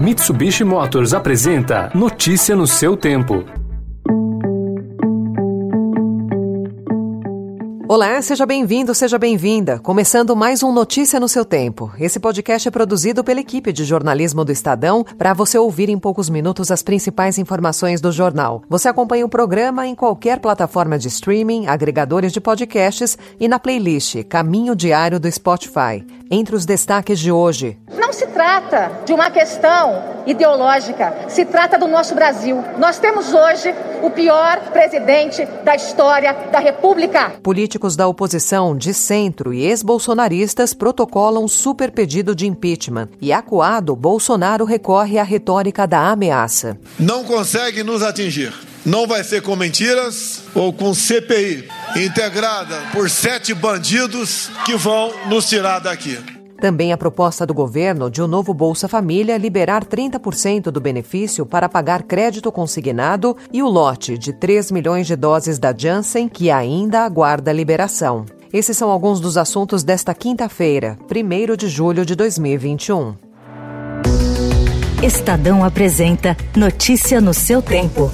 Mitsubishi Motors apresenta Notícia no seu tempo. Olá, seja bem-vindo, seja bem-vinda. Começando mais um Notícia no seu tempo. Esse podcast é produzido pela equipe de jornalismo do Estadão para você ouvir em poucos minutos as principais informações do jornal. Você acompanha o programa em qualquer plataforma de streaming, agregadores de podcasts e na playlist Caminho Diário do Spotify. Entre os destaques de hoje. Não se trata de uma questão ideológica, se trata do nosso Brasil. Nós temos hoje o pior presidente da história da República. Políticos da oposição, de centro e ex-bolsonaristas protocolam super pedido de impeachment. E acuado, Bolsonaro recorre à retórica da ameaça. Não consegue nos atingir. Não vai ser com mentiras ou com CPI integrada por sete bandidos que vão nos tirar daqui. Também a proposta do governo de o um novo Bolsa Família liberar 30% do benefício para pagar crédito consignado e o lote de 3 milhões de doses da Janssen, que ainda aguarda liberação. Esses são alguns dos assuntos desta quinta-feira, 1 de julho de 2021. Estadão apresenta Notícia no seu tempo.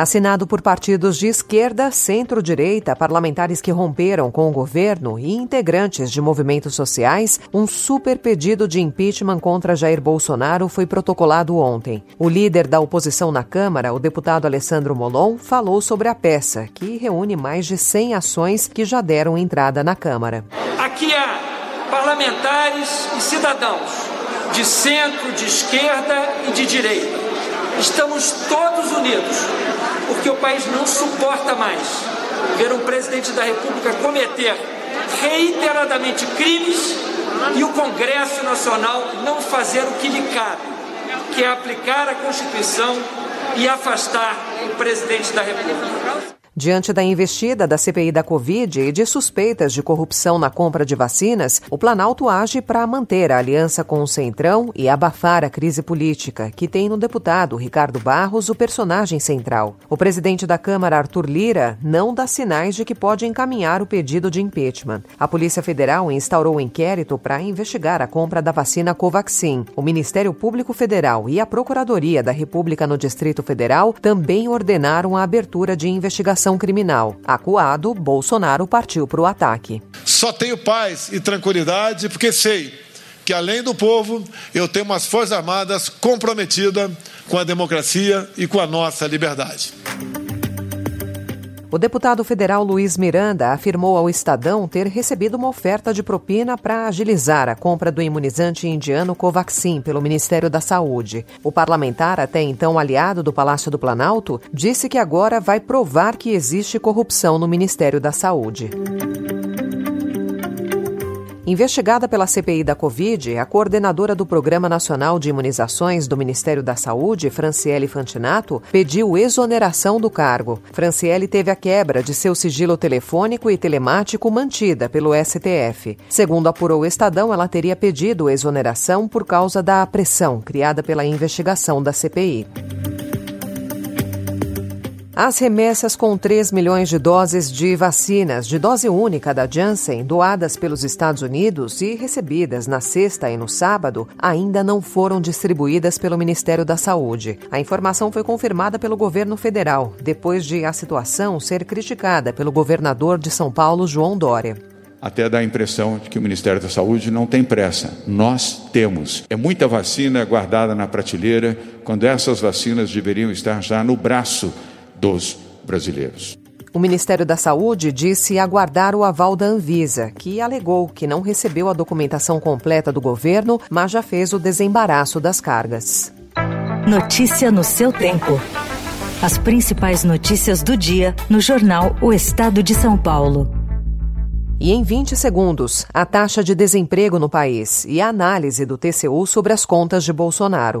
Assinado por partidos de esquerda, centro-direita, parlamentares que romperam com o governo e integrantes de movimentos sociais, um super pedido de impeachment contra Jair Bolsonaro foi protocolado ontem. O líder da oposição na Câmara, o deputado Alessandro Molon, falou sobre a peça, que reúne mais de 100 ações que já deram entrada na Câmara. Aqui há parlamentares e cidadãos de centro, de esquerda e de direita. Estamos todos unidos porque o país não suporta mais ver um presidente da República cometer reiteradamente crimes e o Congresso Nacional não fazer o que lhe cabe, que é aplicar a Constituição e afastar o presidente da República. Diante da investida da CPI da Covid e de suspeitas de corrupção na compra de vacinas, o Planalto age para manter a aliança com o Centrão e abafar a crise política, que tem no deputado Ricardo Barros o personagem central. O presidente da Câmara, Arthur Lira, não dá sinais de que pode encaminhar o pedido de impeachment. A Polícia Federal instaurou um inquérito para investigar a compra da vacina Covaxin. O Ministério Público Federal e a Procuradoria da República no Distrito Federal também ordenaram a abertura de investigação criminal. Acuado, Bolsonaro partiu para o ataque. Só tenho paz e tranquilidade porque sei que, além do povo, eu tenho umas Forças Armadas comprometidas com a democracia e com a nossa liberdade. O deputado federal Luiz Miranda afirmou ao Estadão ter recebido uma oferta de propina para agilizar a compra do imunizante indiano Covaxin pelo Ministério da Saúde. O parlamentar, até então aliado do Palácio do Planalto, disse que agora vai provar que existe corrupção no Ministério da Saúde. Investigada pela CPI da Covid, a coordenadora do Programa Nacional de Imunizações do Ministério da Saúde, Franciele Fantinato, pediu exoneração do cargo. Franciele teve a quebra de seu sigilo telefônico e telemático mantida pelo STF. Segundo apurou o Estadão, ela teria pedido exoneração por causa da pressão criada pela investigação da CPI. As remessas com 3 milhões de doses de vacinas de dose única da Janssen, doadas pelos Estados Unidos e recebidas na sexta e no sábado, ainda não foram distribuídas pelo Ministério da Saúde. A informação foi confirmada pelo governo federal, depois de a situação ser criticada pelo governador de São Paulo, João Dória até dá a impressão de que o Ministério da Saúde não tem pressa. Nós temos. É muita vacina guardada na prateleira, quando essas vacinas deveriam estar já no braço dos brasileiros. O Ministério da Saúde disse aguardar o aval da Anvisa, que alegou que não recebeu a documentação completa do governo, mas já fez o desembaraço das cargas. Notícia no seu tempo. As principais notícias do dia no jornal O Estado de São Paulo. E em 20 segundos, a taxa de desemprego no país e a análise do TCU sobre as contas de Bolsonaro.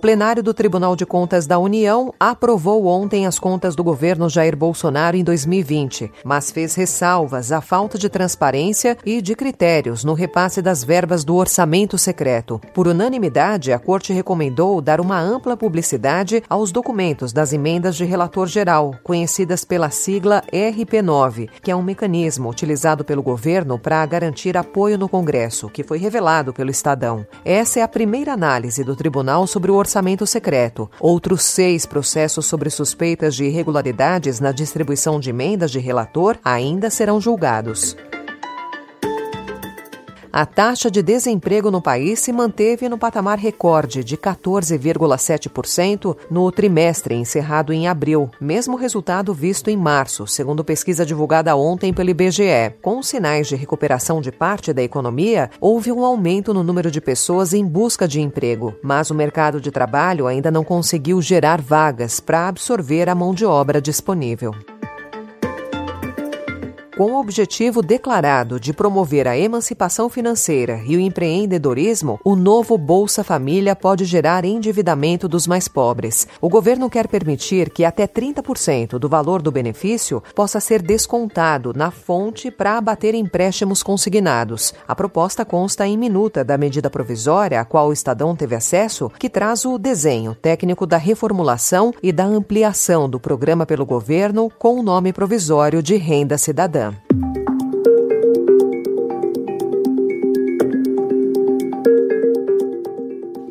plenário do Tribunal de Contas da União aprovou ontem as contas do governo Jair Bolsonaro em 2020, mas fez ressalvas à falta de transparência e de critérios no repasse das verbas do orçamento secreto. Por unanimidade, a Corte recomendou dar uma ampla publicidade aos documentos das emendas de relator geral, conhecidas pela sigla RP9, que é um mecanismo utilizado pelo governo para garantir apoio no Congresso, que foi revelado pelo Estadão. Essa é a primeira análise do tribunal sobre o orçamento secreto. Outros seis processos sobre suspeitas de irregularidades na distribuição de emendas de relator ainda serão julgados. A taxa de desemprego no país se manteve no patamar recorde de 14,7% no trimestre encerrado em abril, mesmo resultado visto em março, segundo pesquisa divulgada ontem pelo IBGE. Com sinais de recuperação de parte da economia, houve um aumento no número de pessoas em busca de emprego, mas o mercado de trabalho ainda não conseguiu gerar vagas para absorver a mão de obra disponível com o objetivo declarado de promover a emancipação financeira e o empreendedorismo, o novo Bolsa Família pode gerar endividamento dos mais pobres. O governo quer permitir que até 30% do valor do benefício possa ser descontado na fonte para abater empréstimos consignados. A proposta consta em minuta da medida provisória a qual o Estadão teve acesso, que traz o desenho técnico da reformulação e da ampliação do programa pelo governo com o nome provisório de Renda Cidadã.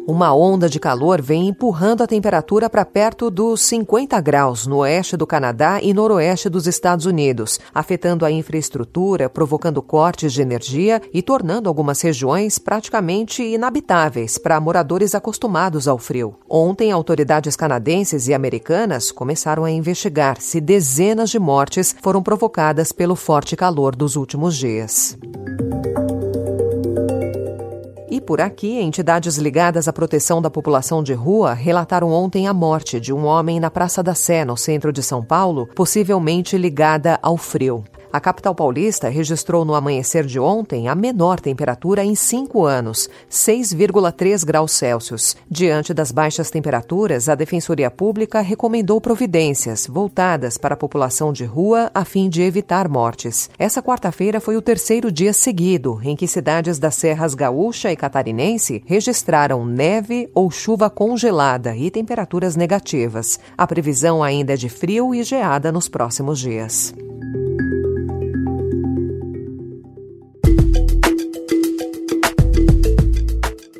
Uma onda de calor vem empurrando a temperatura para perto dos 50 graus no oeste do Canadá e noroeste dos Estados Unidos, afetando a infraestrutura, provocando cortes de energia e tornando algumas regiões praticamente inabitáveis para moradores acostumados ao frio. Ontem, autoridades canadenses e americanas começaram a investigar se dezenas de mortes foram provocadas pelo forte calor dos últimos dias. Por aqui, entidades ligadas à proteção da população de rua relataram ontem a morte de um homem na Praça da Sé, no centro de São Paulo, possivelmente ligada ao frio. A capital paulista registrou no amanhecer de ontem a menor temperatura em cinco anos, 6,3 graus Celsius. Diante das baixas temperaturas, a Defensoria Pública recomendou providências voltadas para a população de rua a fim de evitar mortes. Essa quarta-feira foi o terceiro dia seguido em que cidades das Serras Gaúcha e Catarinense registraram neve ou chuva congelada e temperaturas negativas. A previsão ainda é de frio e geada nos próximos dias.